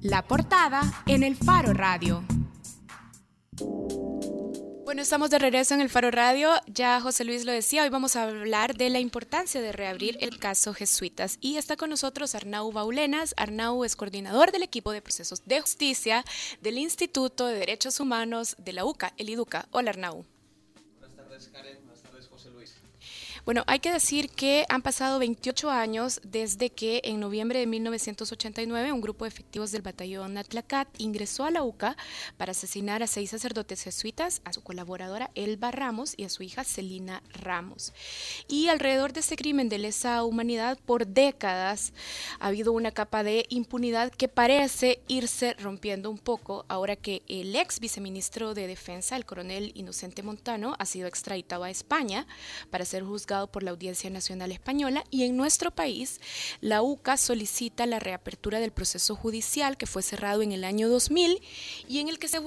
La portada en el Faro Radio. Bueno, estamos de regreso en el Faro Radio. Ya José Luis lo decía, hoy vamos a hablar de la importancia de reabrir el caso Jesuitas. Y está con nosotros Arnau Baulenas. Arnau es coordinador del equipo de procesos de justicia del Instituto de Derechos Humanos de la UCA, el IDUCA. Hola Arnau. Buenas tardes, Karen. Bueno, hay que decir que han pasado 28 años desde que en noviembre de 1989 un grupo de efectivos del batallón Atlacat ingresó a la UCA para asesinar a seis sacerdotes jesuitas, a su colaboradora Elba Ramos y a su hija Celina Ramos. Y alrededor de este crimen de lesa humanidad, por décadas ha habido una capa de impunidad que parece irse rompiendo un poco ahora que el ex viceministro de Defensa, el coronel Inocente Montano, ha sido extraditado a España para ser juzgado por la Audiencia Nacional Española y en nuestro país la UCA solicita la reapertura del proceso judicial que fue cerrado en el año 2000 y en el que se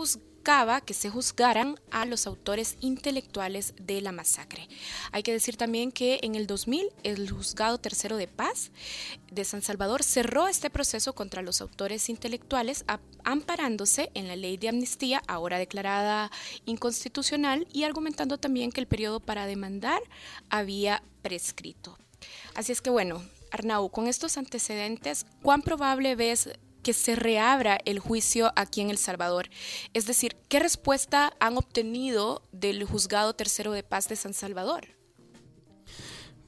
que se juzgaran a los autores intelectuales de la masacre. Hay que decir también que en el 2000 el juzgado tercero de paz de San Salvador cerró este proceso contra los autores intelectuales amparándose en la ley de amnistía, ahora declarada inconstitucional, y argumentando también que el periodo para demandar había prescrito. Así es que bueno, Arnau, con estos antecedentes, ¿cuán probable ves que se reabra el juicio aquí en El Salvador? Es decir, ¿qué respuesta han obtenido del juzgado tercero de paz de San Salvador?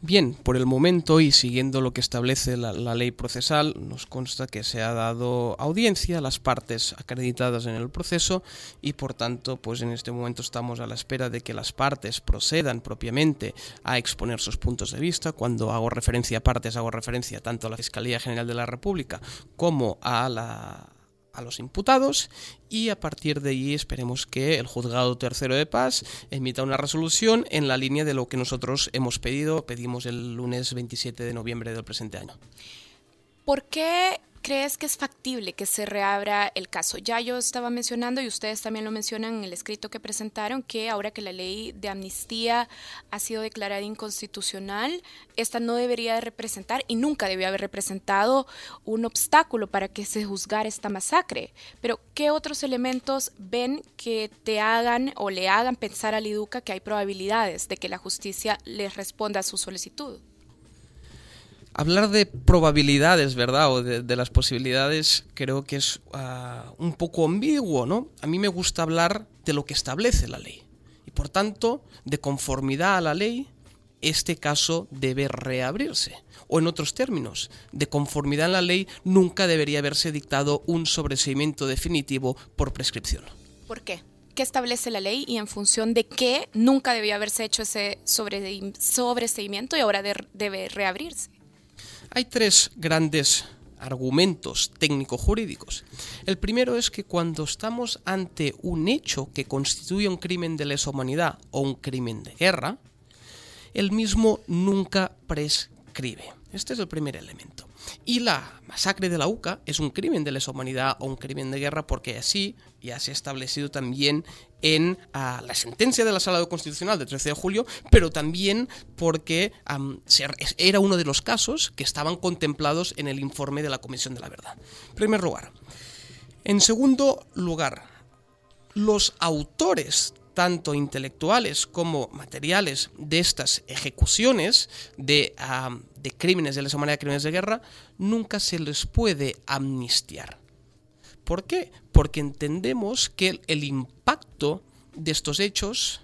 Bien, por el momento y siguiendo lo que establece la, ley procesal, nos consta que se ha dado audiencia a las partes acreditadas en el proceso y por tanto, pues en este momento estamos a la espera de que las partes procedan propiamente a exponer sus puntos de vista. Cuando hago referencia a partes, hago referencia tanto a la Fiscalía General de la República como a la, a los imputados y a partir de ahí esperemos que el juzgado tercero de paz emita una resolución en la línea de lo que nosotros hemos pedido, pedimos el lunes 27 de noviembre del presente año. ¿Por qué crees que es factible que se reabra el caso? Ya yo estaba mencionando, y ustedes también lo mencionan en el escrito que presentaron, que ahora que la ley de amnistía ha sido declarada inconstitucional, esta no debería de representar y nunca debió haber representado un obstáculo para que se juzgara esta masacre. Pero, ¿qué otros elementos ven que te hagan o le hagan pensar al IDUCA que hay probabilidades de que la justicia les responda a su solicitud? Hablar de probabilidades, ¿verdad? O de, las posibilidades creo que es ah, un poco ambiguo, ¿no? A mí me gusta hablar de lo que establece la ley. Y por tanto, de conformidad a la ley, este caso debe reabrirse. O en otros términos, de conformidad a la ley, nunca debería haberse dictado un sobreseimiento definitivo por prescripción. ¿Por qué? ¿Qué establece la ley y en función de qué nunca debió haberse hecho ese sobreseimiento y ahora debe reabrirse? Hay tres grandes argumentos técnico-jurídicos. El primero es que cuando estamos ante un hecho que constituye un crimen de lesa humanidad o un crimen de guerra, el mismo nunca prescribe. Este es el primer elemento. Y la masacre de la UCA es un crimen de lesa humanidad o un crimen de guerra porque así ya se ha establecido también en ah, la sentencia de la Sala Constitucional del 13 de julio, pero también porque era uno de los casos que estaban contemplados en el informe de la Comisión de la Verdad. En primer lugar. En segundo lugar, los autores tanto intelectuales como materiales de estas ejecuciones de, de crímenes de lesa humanidad, crímenes de guerra, nunca se les puede amnistiar. ¿Por qué? Porque entendemos que el impacto de estos hechos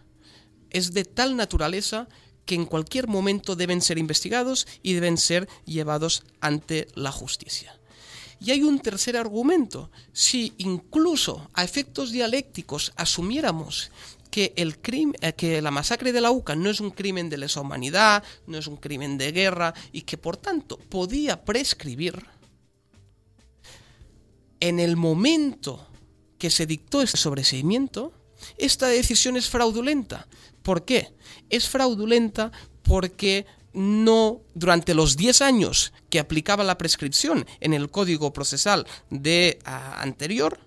es de tal naturaleza que en cualquier momento deben ser investigados y deben ser llevados ante la justicia. Y hay un tercer argumento. Si incluso a efectos dialécticos asumiéramos que, el eh, que la masacre de la UCA no es un crimen de lesa humanidad, no es un crimen de guerra y que por tanto podía prescribir, en el momento que se dictó este sobreseimiento, esta decisión es fraudulenta. ¿Por qué? Es fraudulenta porque no durante los 10 años que aplicaba la prescripción en el código procesal de ah, anterior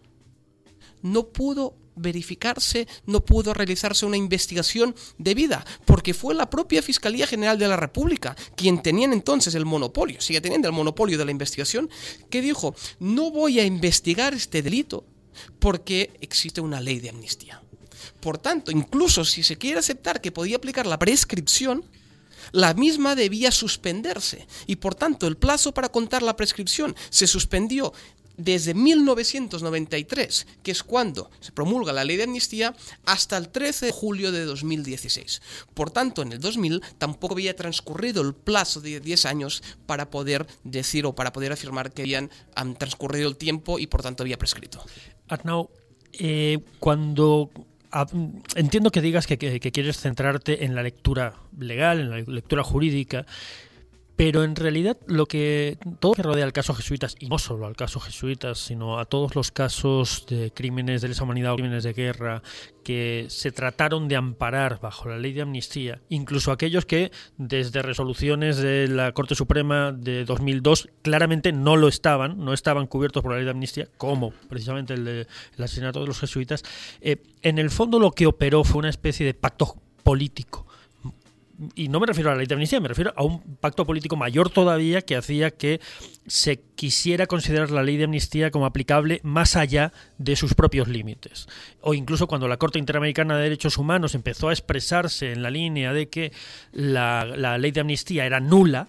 no pudo verificarse, no pudo realizarse una investigación debida, porque fue la propia Fiscalía General de la República quien tenían entonces el monopolio, sigue teniendo el monopolio de la investigación, que dijo, no voy a investigar este delito porque existe una ley de amnistía. Por tanto, incluso si se quiere aceptar que podía aplicar la prescripción, la misma debía suspenderse y por tanto el plazo para contar la prescripción se suspendió desde 1993, que es cuando se promulga la ley de amnistía, hasta el 13 de julio de 2016. Por tanto, en el 2000 tampoco había transcurrido el plazo de 10 años para poder decir o para poder afirmar que habían transcurrido el tiempo y por tanto había prescrito. Arnau, eh, cuando entiendo que digas que, quieres centrarte en la lectura legal, en la lectura jurídica, pero en realidad lo que todo lo que rodea al caso jesuitas, y no solo al caso jesuitas, sino a todos los casos de crímenes de lesa humanidad o crímenes de guerra que se trataron de amparar bajo la ley de amnistía, incluso aquellos que desde resoluciones de la Corte Suprema de 2002 claramente no lo estaban, no estaban cubiertos por la ley de amnistía, como precisamente el, de, asesinato de los jesuitas, eh, en el fondo lo que operó fue una especie de pacto político y no me refiero a la ley de amnistía, me refiero a un pacto político mayor todavía que hacía que se quisiera considerar la ley de amnistía como aplicable más allá de sus propios límites. O incluso cuando la Corte Interamericana de Derechos Humanos empezó a expresarse en la línea de que la, la ley de amnistía era nula,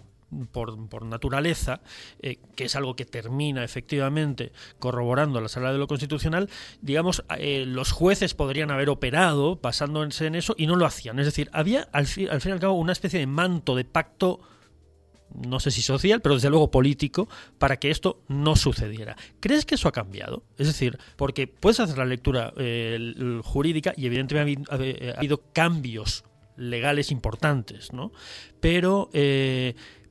por, naturaleza, eh, que es algo que termina efectivamente corroborando la sala de lo constitucional, digamos, eh, los jueces podrían haber operado basándose en eso y no lo hacían. Es decir, había al fin, al fin y al cabo una especie de manto, de pacto no sé si social, pero desde luego político, para que esto no sucediera. ¿Crees que eso ha cambiado? Es decir, porque puedes hacer la lectura eh, jurídica y evidentemente ha habido, cambios legales importantes, ¿no? Pero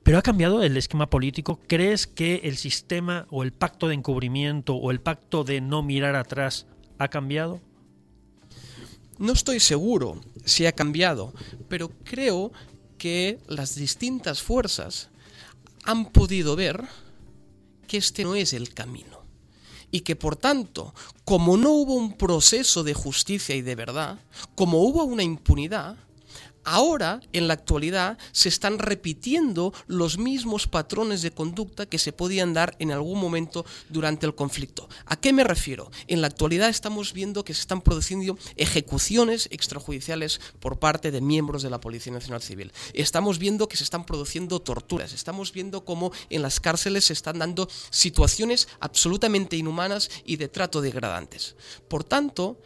pero ha cambiado el esquema político. ¿Crees que el sistema o el pacto de encubrimiento o el pacto de no mirar atrás ha cambiado? No estoy seguro si ha cambiado, pero creo que las distintas fuerzas han podido ver que este no es el camino. Y que por tanto, como no hubo un proceso de justicia y de verdad, como hubo una impunidad, Ahora, en la actualidad, se están repitiendo los mismos patrones de conducta que se podían dar en algún momento durante el conflicto. ¿A qué me refiero? En la actualidad estamos viendo que se están produciendo ejecuciones extrajudiciales por parte de miembros de la Policía Nacional Civil. Estamos viendo que se están produciendo torturas. Estamos viendo cómo en las cárceles se están dando situaciones absolutamente inhumanas y de trato degradantes. Por tanto,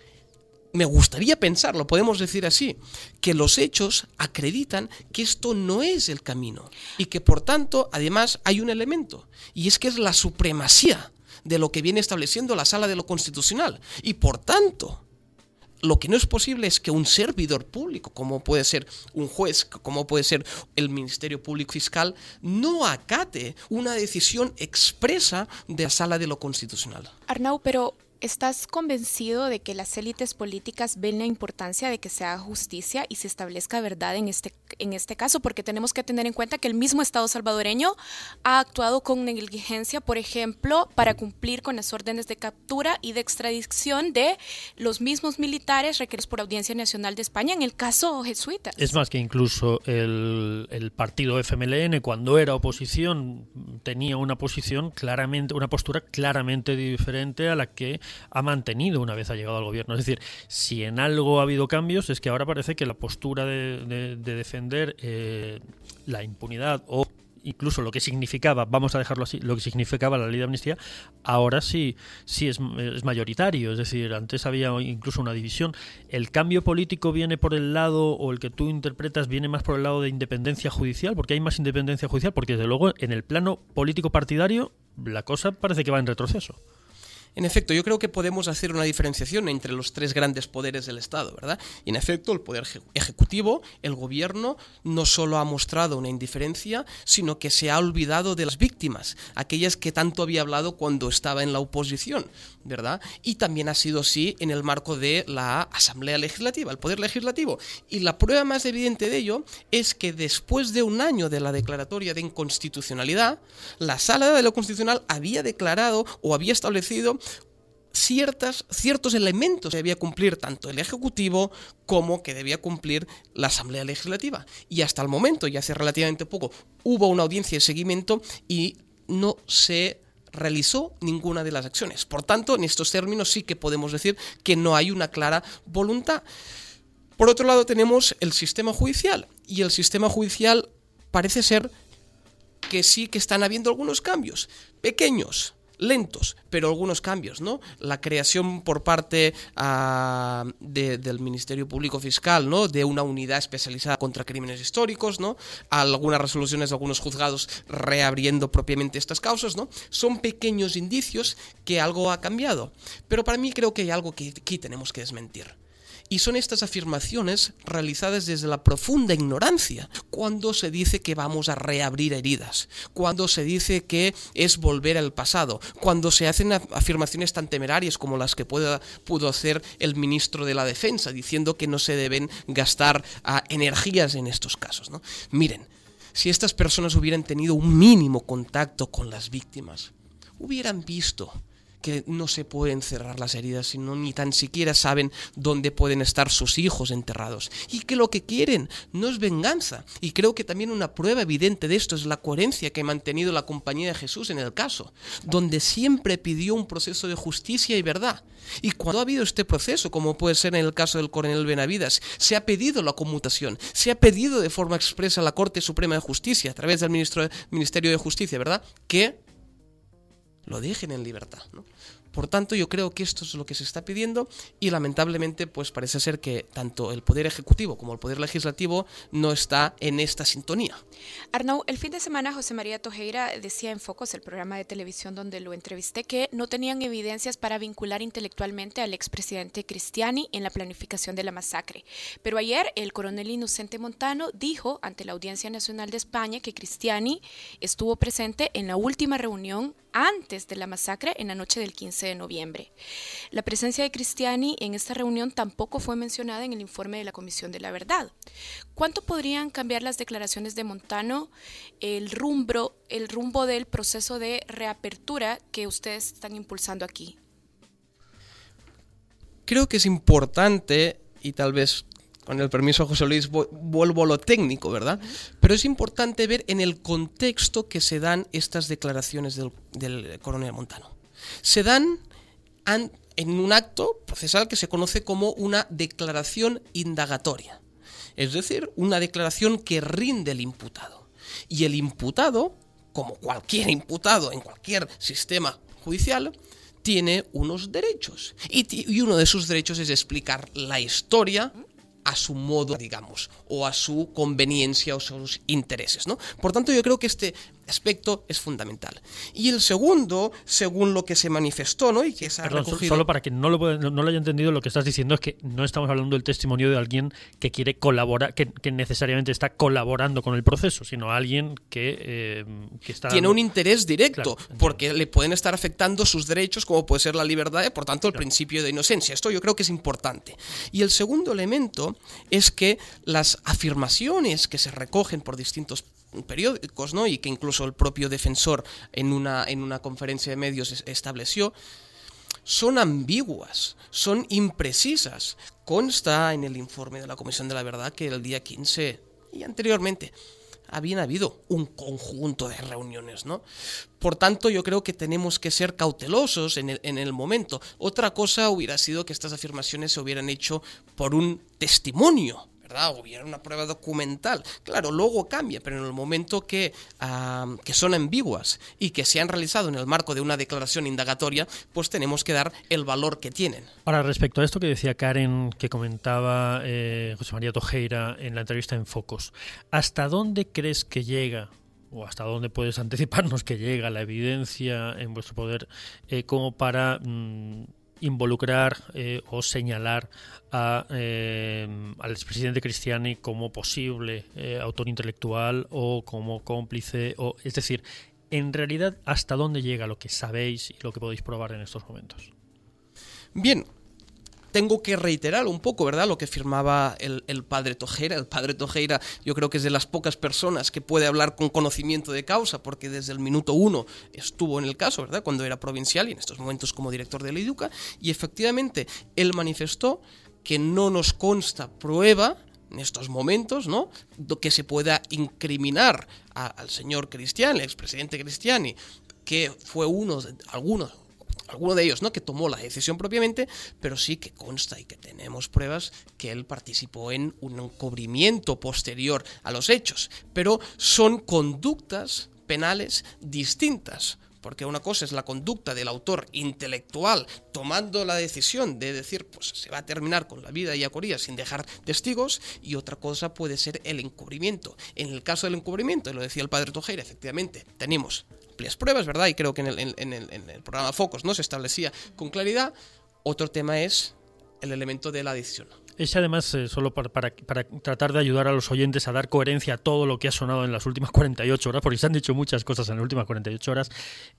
me gustaría pensar, lo podemos decir así, que los hechos acreditan que esto no es el camino y que por tanto además hay un elemento y es que es la supremacía de lo que viene estableciendo la sala de lo constitucional y por tanto lo que no es posible es que un servidor público, como puede ser un juez, como puede ser el Ministerio Público Fiscal, no acate una decisión expresa de la sala de lo constitucional. Arnau, pero ¿Estás convencido de que las élites políticas ven la importancia de que se haga justicia y se establezca verdad en este, en este caso? Porque tenemos que tener en cuenta que el mismo Estado salvadoreño ha actuado con negligencia, por ejemplo, para cumplir con las órdenes de captura y de extradición de los mismos militares requeridos por Audiencia Nacional de España en el caso jesuita. Es más que incluso el partido FMLN, cuando era oposición, tenía una posición claramente, una postura claramente diferente a la que ha mantenido una vez ha llegado al gobierno. Es decir, si en algo ha habido cambios, es que ahora parece que la postura de, defender eh, la impunidad o incluso lo que significaba, vamos a dejarlo así, lo que significaba la ley de amnistía, ahora sí, sí es, es, mayoritario. Es decir, antes había incluso una división. ¿El cambio político viene por el lado, o el que tú interpretas, viene más por el lado de independencia judicial? Porque hay más independencia judicial, porque desde luego en el plano político partidario la cosa parece que va en retroceso. En efecto, yo creo que podemos hacer una diferenciación entre los tres grandes poderes del Estado, ¿verdad? Y en efecto, el poder ejecutivo, el gobierno, no solo ha mostrado una indiferencia, sino que se ha olvidado de las víctimas, aquellas que tanto había hablado cuando estaba en la oposición, ¿verdad? Y también ha sido así en el marco de la Asamblea Legislativa, el poder legislativo. Y la prueba más evidente de ello es que después de un año de la declaratoria de inconstitucionalidad, la Sala de lo Constitucional había declarado o había establecido ciertas, ciertos elementos que debía cumplir tanto el Ejecutivo como que debía cumplir la Asamblea Legislativa. Y hasta el momento, y hace relativamente poco, hubo una audiencia de seguimiento y no se realizó ninguna de las acciones. Por tanto, en estos términos sí que podemos decir que no hay una clara voluntad. Por otro lado, tenemos el sistema judicial. Y el sistema judicial parece ser que sí que están habiendo algunos cambios, pequeños, lentos, pero algunos cambios, ¿no? La creación por parte ah, del Ministerio Público Fiscal, ¿no? De una unidad especializada contra crímenes históricos, ¿no? Algunas resoluciones de algunos juzgados reabriendo propiamente estas causas, ¿no? Son pequeños indicios que algo ha cambiado. Pero para mí creo que hay algo que aquí tenemos que desmentir. Y son estas afirmaciones realizadas desde la profunda ignorancia, cuando se dice que vamos a reabrir heridas, cuando se dice que es volver al pasado, cuando se hacen afirmaciones tan temerarias como las que pudo hacer el ministro de la Defensa, diciendo que no se deben gastar ah, energías en estos casos. ¿no? Miren, si estas personas hubieran tenido un mínimo contacto con las víctimas, hubieran visto que no se pueden cerrar las heridas, sino ni tan siquiera saben dónde pueden estar sus hijos enterrados. Y que lo que quieren no es venganza. Y creo que también una prueba evidente de esto es la coherencia que ha mantenido la compañía de Jesús en el caso, donde siempre pidió un proceso de justicia y verdad. Y cuando ha habido este proceso, como puede ser en el caso del coronel Benavidas, se ha pedido la conmutación, se ha pedido de forma expresa a la Corte Suprema de Justicia, a través del Ministerio de Justicia, ¿verdad? Que lo dejen en libertad. Por tanto, yo creo que esto es lo que se está pidiendo y lamentablemente pues parece ser que tanto el Poder Ejecutivo como el Poder Legislativo no está en esta sintonía. Arnau, el fin de semana José María Tojeira decía en Focos, el programa de televisión donde lo entrevisté, que no tenían evidencias para vincular intelectualmente al expresidente Cristiani en la planificación de la masacre. Pero ayer el coronel Inocente Montano dijo ante la Audiencia Nacional de España que Cristiani estuvo presente en la última reunión antes de la masacre en la noche del 15 de noviembre. La presencia de Cristiani en esta reunión tampoco fue mencionada en el informe de la Comisión de la Verdad. ¿Cuánto podrían cambiar las declaraciones de Montano el rumbo, el rumbo del proceso de reapertura que ustedes están impulsando aquí? Creo que es importante y tal vez con el permiso de José Luis, vuelvo a lo técnico, ¿verdad? Pero es importante ver en el contexto que se dan estas declaraciones del, coronel Montano. Se dan en un acto procesal que se conoce como una declaración indagatoria, es decir, una declaración que rinde el imputado. Y el imputado, como cualquier imputado en cualquier sistema judicial, tiene unos derechos. y, uno de sus derechos es explicar la historia a su modo, digamos, o a su conveniencia o sus intereses, ¿no? Por tanto, yo creo que este aspecto es fundamental. Y el segundo, según lo que se manifestó, ¿no? Y que se ha Perdón, solo para que no lo, no, lo haya entendido, lo que estás diciendo es que no estamos hablando del testimonio de alguien que quiere colaborar, que, necesariamente está colaborando con el proceso, sino alguien que, eh, está... Tiene un interés directo, porque le pueden estar afectando sus derechos, como puede ser la libertad y, por tanto, el principio de inocencia. Esto yo creo que es importante. Y el segundo elemento es que las afirmaciones que se recogen por distintos periódicos, ¿no? Y que incluso el propio defensor en una, en una conferencia de medios estableció, son ambiguas, son imprecisas. Consta en el informe de la Comisión de la Verdad que el día 15 y anteriormente habían habido un conjunto de reuniones, ¿no? Por tanto, yo creo que tenemos que ser cautelosos en en el momento. Otra cosa hubiera sido que estas afirmaciones se hubieran hecho por un testimonio, ¿verdad? Hubiera una prueba documental. Claro, luego cambia, pero en el momento que, que son ambiguas y que se han realizado en el marco de una declaración indagatoria, pues tenemos que dar el valor que tienen. Ahora, respecto a esto que decía Karen, que comentaba eh, José María Tojeira en la entrevista en Focos, ¿hasta dónde crees que llega o hasta dónde puedes anticiparnos que llega la evidencia en vuestro poder eh, como para mm, involucrar eh, o señalar a, eh, al expresidente Cristiani como posible eh, autor intelectual o como cómplice, o, es decir, en realidad, ¿hasta dónde llega lo que sabéis y lo que podéis probar en estos momentos? Bien, tengo que reiterar un poco, ¿verdad? Lo que firmaba el, el, padre Tojeira. El padre Tojeira yo creo que es de las pocas personas que puede hablar con conocimiento de causa, porque desde el minuto uno estuvo en el caso, ¿verdad? Cuando era provincial y en estos momentos como director de la IDUCA. Y efectivamente, él manifestó que no nos consta prueba en estos momentos, ¿no? Que se pueda incriminar al señor Cristiani, expresidente Cristiani, que fue uno, de, algunos, alguno de ellos, ¿no? Que tomó la decisión propiamente, pero sí que consta y que tenemos pruebas que él participó en un encubrimiento posterior a los hechos. Pero son conductas penales distintas porque una cosa es la conducta del autor intelectual tomando la decisión de decir, pues se va a terminar con la vida y Acoría sin dejar testigos, y otra cosa puede ser el encubrimiento. En el caso del encubrimiento, lo decía el padre Tojeira, efectivamente, tenemos amplias pruebas, ¿verdad? Y creo que en el, en el, programa Focos no se establecía con claridad. Otro tema es el elemento de la decisión. Es además, eh, solo para, para, para, tratar de ayudar a los oyentes a dar coherencia a todo lo que ha sonado en las últimas 48 horas, porque se han dicho muchas cosas en las últimas 48 horas,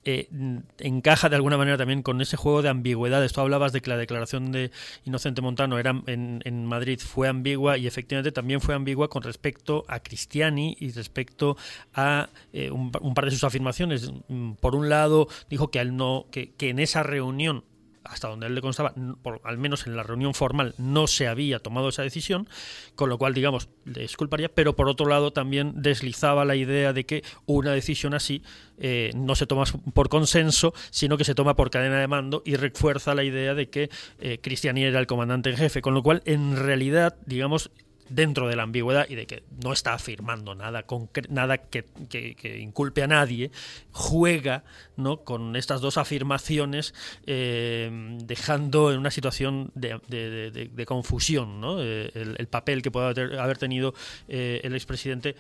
eh, encaja de alguna manera también con ese juego de ambigüedades. Tú hablabas de que la declaración de Inocente Montano era en, en Madrid fue ambigua y efectivamente también fue ambigua con respecto a Cristiani y respecto a eh, un, par de sus afirmaciones. Por un lado, dijo que, él no, que, que en esa reunión hasta donde él le constaba, por, al menos en la reunión formal, no se había tomado esa decisión, con lo cual, digamos, le disculparía, pero por otro lado también deslizaba la idea de que una decisión así eh, no se toma por consenso, sino que se toma por cadena de mando y refuerza la idea de que eh, era el comandante en jefe, con lo cual, en realidad, digamos, dentro de la ambigüedad y de que no está afirmando nada, nada que, que, inculpe a nadie, juega ¿no? con estas dos afirmaciones, eh, dejando en una situación de, de, confusión ¿no? eh, el, el, papel que pueda haber tenido eh, el expresidente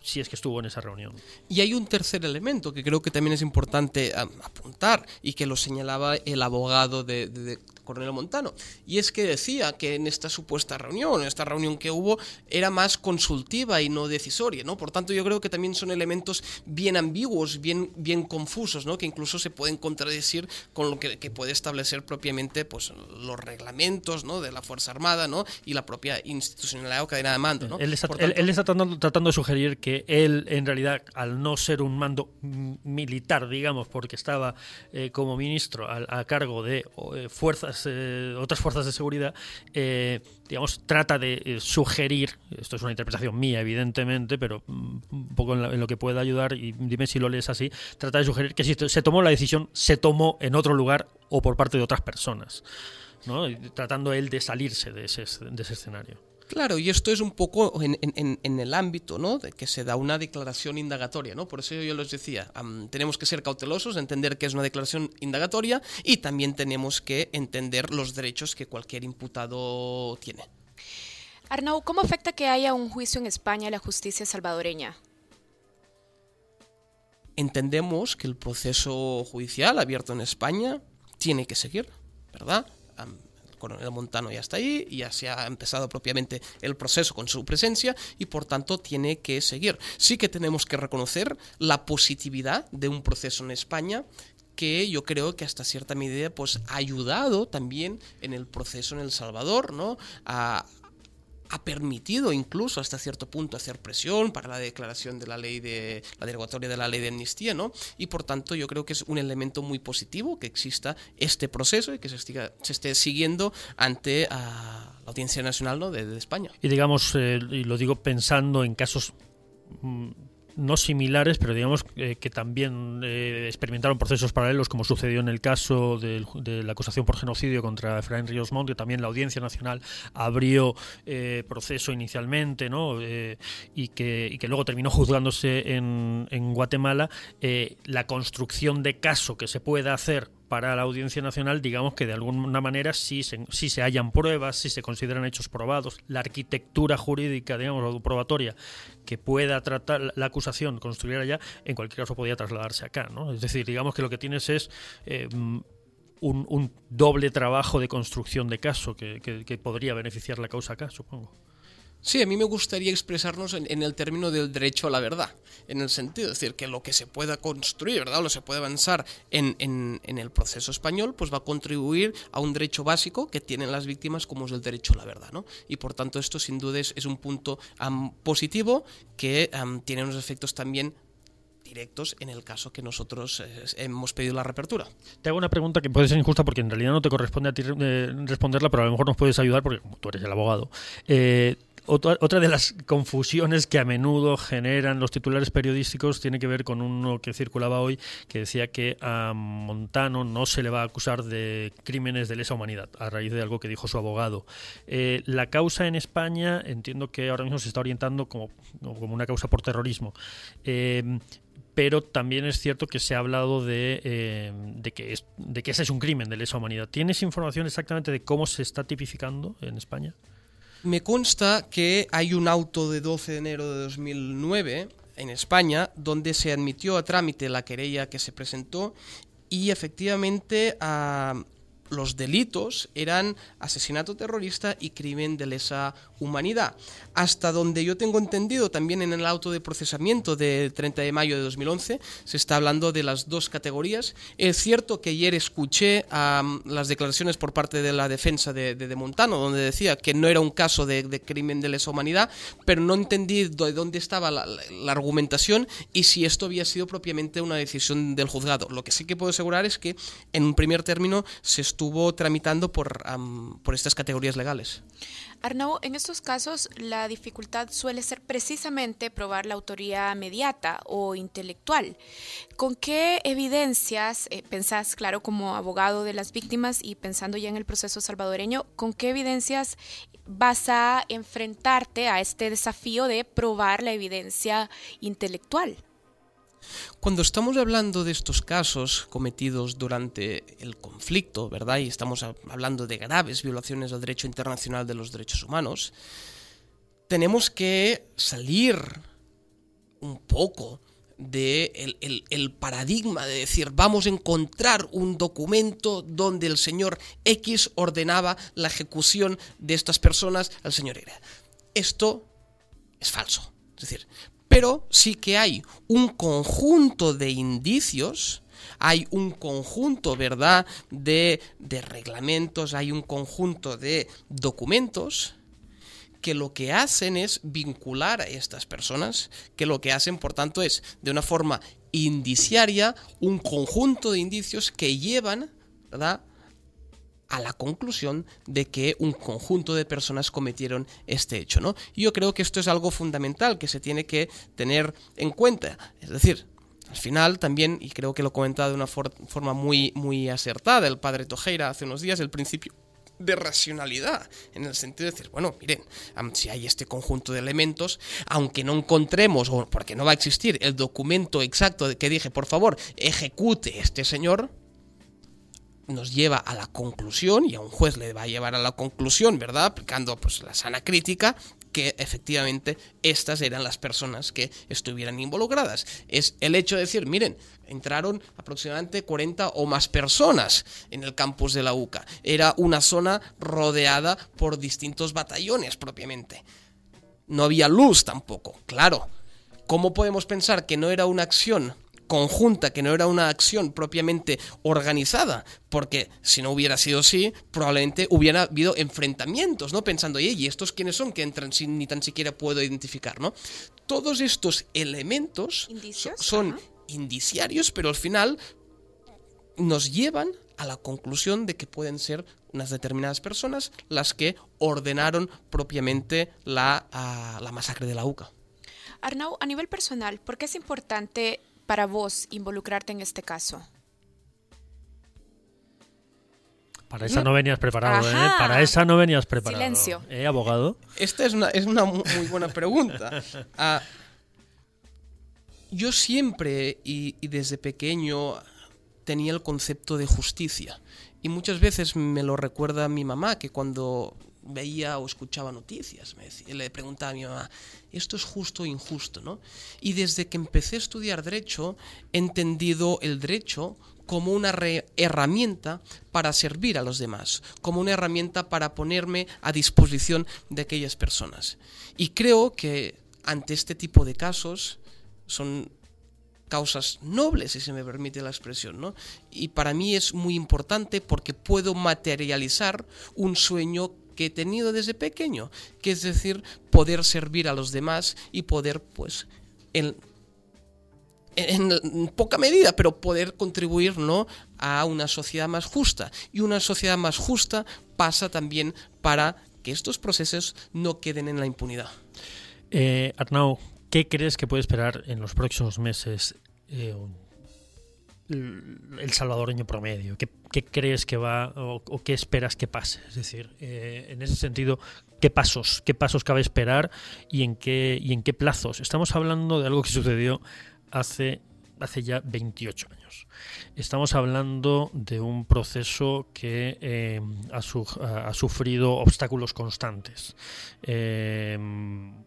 si es que estuvo en esa reunión. Y hay un tercer elemento que creo que también es importante apuntar y que lo señalaba el abogado de, Coronel Montano, y es que decía que en esta supuesta reunión, en esta reunión que hubo, era más consultiva y no decisoria, ¿no? Por tanto, yo creo que también son elementos bien ambiguos, bien, bien confusos, ¿no? Que incluso se pueden contradecir con lo que, que puede establecer propiamente pues, los reglamentos, ¿no? De la Fuerza Armada, ¿no? Y la propia institucionalidad o cadena de mando, ¿no? Él está, tanto, él, él está tratando, tratando de sugerir que él, en realidad, al no ser un mando militar, digamos, porque estaba eh, como ministro a, a cargo de eh, fuerzas eh, otras fuerzas de seguridad, eh, digamos, trata de eh, sugerir, esto es una interpretación mía, evidentemente, pero mm, un poco en, en, lo que pueda ayudar, y dime si lo lees así, trata de sugerir que si se tomó la decisión, se tomó en otro lugar o por parte de otras personas, ¿no? tratando él de salirse de ese, de ese escenario. Claro, y esto es un poco en, en, en, el ámbito ¿no? de que se da una declaración indagatoria, ¿no? Por eso yo les decía, um, tenemos que ser cautelosos, entender que es una declaración indagatoria y también tenemos que entender los derechos que cualquier imputado tiene. Arnau, ¿cómo afecta que haya un juicio en España a la justicia salvadoreña? Entendemos que el proceso judicial abierto en España tiene que seguir, ¿verdad? Um, coronel Montano ya está ahí, ya se ha empezado propiamente el proceso con su presencia y por tanto tiene que seguir. Sí que tenemos que reconocer la positividad de un proceso en España que yo creo que hasta cierta medida pues ha ayudado también en el proceso en El Salvador, ¿no? Ha permitido incluso hasta cierto punto hacer presión para la declaración de la ley de la derogatoria de la ley de amnistía, ¿no? Y por tanto yo creo que es un elemento muy positivo que exista este proceso y que se, esté siguiendo ante uh, la Audiencia Nacional ¿no? de, de, España. Y digamos, eh, y lo digo pensando en casos mm, no similares, pero digamos eh, que también eh, experimentaron procesos paralelos, como sucedió en el caso de, la acusación por genocidio contra Efraín Ríos Montt, que también la Audiencia Nacional abrió eh, proceso inicialmente, ¿no? Eh, y, que, y, que, luego terminó juzgándose en, en Guatemala. Eh, la construcción de caso que se pueda hacer para la Audiencia Nacional, digamos que de alguna manera sí se, sí se hallan pruebas, sí se consideran hechos probados, la arquitectura jurídica, digamos, probatoria que pueda tratar la acusación, construir allá, en cualquier caso podría trasladarse acá, ¿no? Es decir, digamos que lo que tienes es eh, un, un, doble trabajo de construcción de caso que, que, que podría beneficiar la causa acá, supongo. Sí, a mí me gustaría expresarnos en, el término del derecho a la verdad, en el sentido de decir que lo que se pueda construir, ¿verdad? O lo se puede avanzar en, en, el proceso español, pues va a contribuir a un derecho básico que tienen las víctimas como es el derecho a la verdad, ¿no? Y por tanto esto sin duda es, un punto positivo que tiene unos efectos también directos en el caso que nosotros eh, hemos pedido la reapertura. Te hago una pregunta que puede ser injusta porque en realidad no te corresponde a ti eh, responderla, pero a lo mejor nos puedes ayudar porque tú eres el abogado. Eh, otra, de las confusiones que a menudo generan los titulares periodísticos tiene que ver con uno que circulaba hoy que decía que a Montano no se le va a acusar de crímenes de lesa humanidad a raíz de algo que dijo su abogado. la causa en España entiendo que ahora mismo se está orientando como, como una causa por terrorismo pero también es cierto que se ha hablado de, eh, de, que de que ese es un crimen de lesa humanidad. ¿Tienes información exactamente de cómo se está tipificando en España? Me consta que hay un auto de 12 de enero de 2009 en España donde se admitió a trámite la querella que se presentó y efectivamente a los delitos eran asesinato terrorista y crimen de lesa humanidad. Hasta donde yo tengo entendido, también en el auto de procesamiento del 30 de mayo de 2011, se está hablando de las dos categorías. Es cierto que ayer escuché las declaraciones por parte de la defensa de, de, Montano, donde decía que no era un caso de, crimen de lesa humanidad, pero no entendí de dónde estaba la, argumentación y si esto había sido propiamente una decisión del juzgado. Lo que sí que puedo asegurar es que en un primer término se tramitando por, por estas categorías legales. Arnau, en estos casos la dificultad suele ser precisamente probar la autoría mediata o intelectual. ¿Con qué evidencias, eh, pensás, claro, como abogado de las víctimas y pensando ya en el proceso salvadoreño, con qué evidencias vas a enfrentarte a este desafío de probar la evidencia intelectual? Cuando estamos hablando de estos casos cometidos durante el conflicto, ¿verdad? Y estamos hablando de graves violaciones del derecho internacional de los derechos humanos, tenemos que salir un poco de paradigma de decir vamos a encontrar un documento donde el señor X ordenaba la ejecución de estas personas al señor Y. Esto es falso. Es decir, pero sí que hay un conjunto de indicios, hay un conjunto, ¿verdad?, de, de reglamentos, hay un conjunto de documentos que lo que hacen es vincular a estas personas, que lo que hacen, por tanto, es de una forma indiciaria un conjunto de indicios que llevan ¿verdad? A la conclusión de que un conjunto de personas cometieron este hecho. ¿no? Y yo creo que esto es algo fundamental que se tiene que tener en cuenta. Es decir, al final también, y creo que lo comentaba de una forma muy, muy acertada el padre Tojeira hace unos días, el principio de racionalidad, en el sentido de decir, bueno, miren, si hay este conjunto de elementos, aunque no encontremos, o porque no va a existir el documento exacto de que dije, por favor, ejecute este señor, nos lleva a la conclusión, y a un juez le va a llevar a la conclusión, ¿verdad? Aplicando pues la sana crítica, que efectivamente estas eran las personas que estuvieran involucradas. Es el hecho de decir, miren, entraron aproximadamente 40 o más personas en el campus de la UCA. Era una zona rodeada por distintos batallones propiamente. No había luz tampoco, claro. ¿Cómo podemos pensar que no era una acción conjunta, que no era una acción propiamente organizada, porque si no hubiera sido así, probablemente hubiera habido enfrentamientos, ¿no? Pensando, ¿y estos quiénes son que entran sin ni tan siquiera puedo identificar, ¿no? Todos estos elementos son indiciarios, pero al final nos llevan a la conclusión de que pueden ser unas determinadas personas las que ordenaron propiamente la, ah, la masacre de la UCA. Arnau, a nivel personal, ¿por qué es importante para vos involucrarte en este caso? Para esa no venías preparado, ¿eh? Para esa no venías preparado. Silencio. ¿Eh, abogado? Esta es una, es una muy buena pregunta. Ah, yo siempre y, y desde pequeño tenía el concepto de justicia. Y muchas veces me lo recuerda mi mamá, que cuando veía o escuchaba noticias. Me decía, le preguntaba a mi mamá, ¿esto es justo o injusto? ¿no? Y desde que empecé a estudiar derecho, he entendido el derecho como una herramienta para servir a los demás, como una herramienta para ponerme a disposición de aquellas personas. Y creo que ante este tipo de casos son causas nobles, si se me permite la expresión, ¿no? Y para mí es muy importante porque puedo materializar un sueño que he tenido desde pequeño, que es decir, poder servir a los demás y poder, pues, en, en poca medida, pero poder contribuir ¿no? a una sociedad más justa. Y una sociedad más justa pasa también para que estos procesos no queden en la impunidad. Eh, Arnau, ¿qué crees que puede esperar en los próximos meses eh, el salvadoreño promedio? ¿Qué, crees que va o, qué esperas que pase? Es decir, eh, en ese sentido, ¿qué pasos, qué pasos cabe esperar y en qué y en qué plazos? Estamos hablando de algo que sucedió hace hace ya 28 años. Estamos hablando de un proceso que eh, ha, sufrido obstáculos constantes, eh,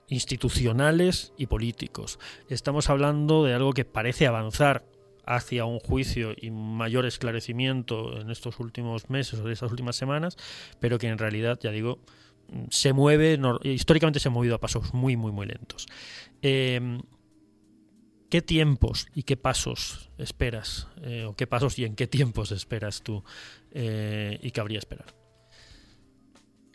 institucionales y políticos. Estamos hablando de algo que parece avanzar hacia un juicio y mayor esclarecimiento en estos últimos meses o de estas últimas semanas, pero que en realidad, ya digo, se mueve, históricamente se ha movido a pasos muy, muy, muy lentos. Eh, ¿Qué tiempos y qué pasos esperas? Eh, ¿O qué pasos y en qué tiempos esperas tú eh, y cabría esperar?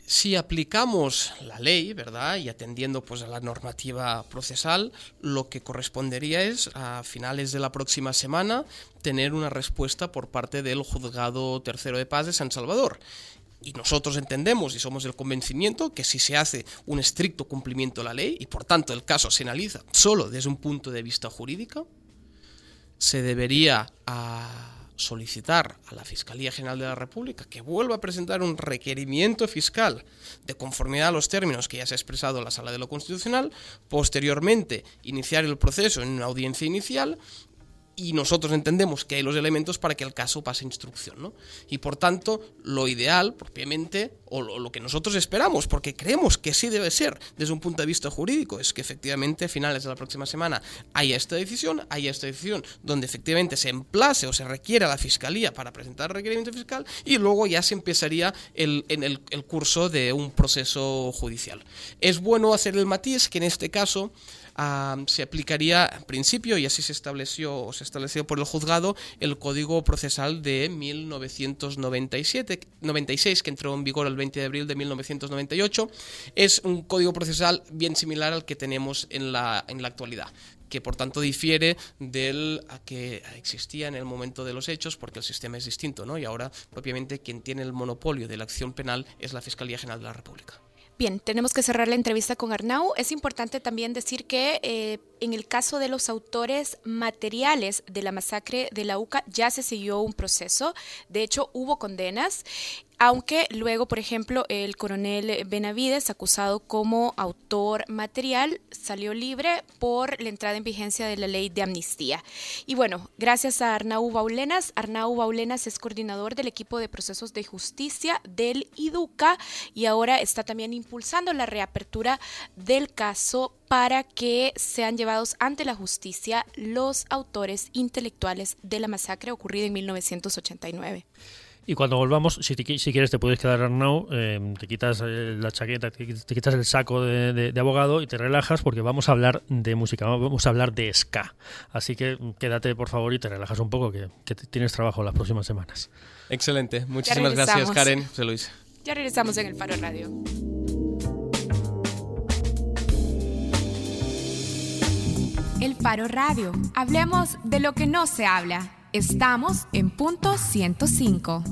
Si aplicamos la ley, ¿verdad? Y atendiendo pues a la normativa procesal, lo que correspondería es a finales de la próxima semana tener una respuesta por parte del juzgado tercero de paz de San Salvador. Y nosotros entendemos y somos del convencimiento que si se hace un estricto cumplimiento de la ley y por tanto el caso se analiza solo desde un punto de vista jurídico, se debería a solicitar a la Fiscalía General de la República que vuelva a presentar un requerimiento fiscal de conformidad a los términos que ya se ha expresado en la Sala de lo Constitucional, posteriormente iniciar el proceso en una audiencia inicial y nosotros entendemos que hay los elementos para que el caso pase a instrucción. ¿no? Y por tanto, lo ideal, propiamente, o lo, que nosotros esperamos, porque creemos que sí debe ser desde un punto de vista jurídico, es que efectivamente a finales de la próxima semana haya esta decisión, haya esta decisión donde efectivamente se emplace o se requiera la Fiscalía para presentar el requerimiento fiscal y luego ya se empezaría el, en el, el curso de un proceso judicial. Es bueno hacer el matiz que en este caso se aplicaría en principio, y así se estableció o se estableció por el juzgado, el Código Procesal de 1997, 96, que entró en vigor el 20 de abril de 1998. Es un código procesal bien similar al que tenemos en la, en la actualidad que por tanto difiere del que existía en el momento de los hechos, porque el sistema es distinto, ¿no? Y ahora propiamente quien tiene el monopolio de la acción penal es la Fiscalía General de la República. Bien, tenemos que cerrar la entrevista con Arnau. Es importante también decir que eh, en el caso de los autores materiales de la masacre de la UCA ya se siguió un proceso. De hecho, hubo condenas aunque luego, por ejemplo, el coronel Benavides, acusado como autor material, salió libre por la entrada en vigencia de la ley de amnistía. Y bueno, gracias a Arnau Baulenas. Arnau Baulenas es coordinador del equipo de procesos de justicia del IDUCA y ahora está también impulsando la reapertura del caso para que sean llevados ante la justicia los autores intelectuales de la masacre ocurrida en 1989. Y cuando volvamos, si, si quieres te puedes quedar Arnau, eh, te quitas eh, la chaqueta, te, quitas el saco de, abogado y te relajas porque vamos a hablar de música, vamos a hablar de ska. Así que quédate por favor y te relajas un poco que, tienes trabajo las próximas semanas. Excelente, muchísimas gracias Karen, José Luis. Ya regresamos en el Faro Radio. El Faro Radio. Hablemos de lo que no se habla. Estamos en punto 105.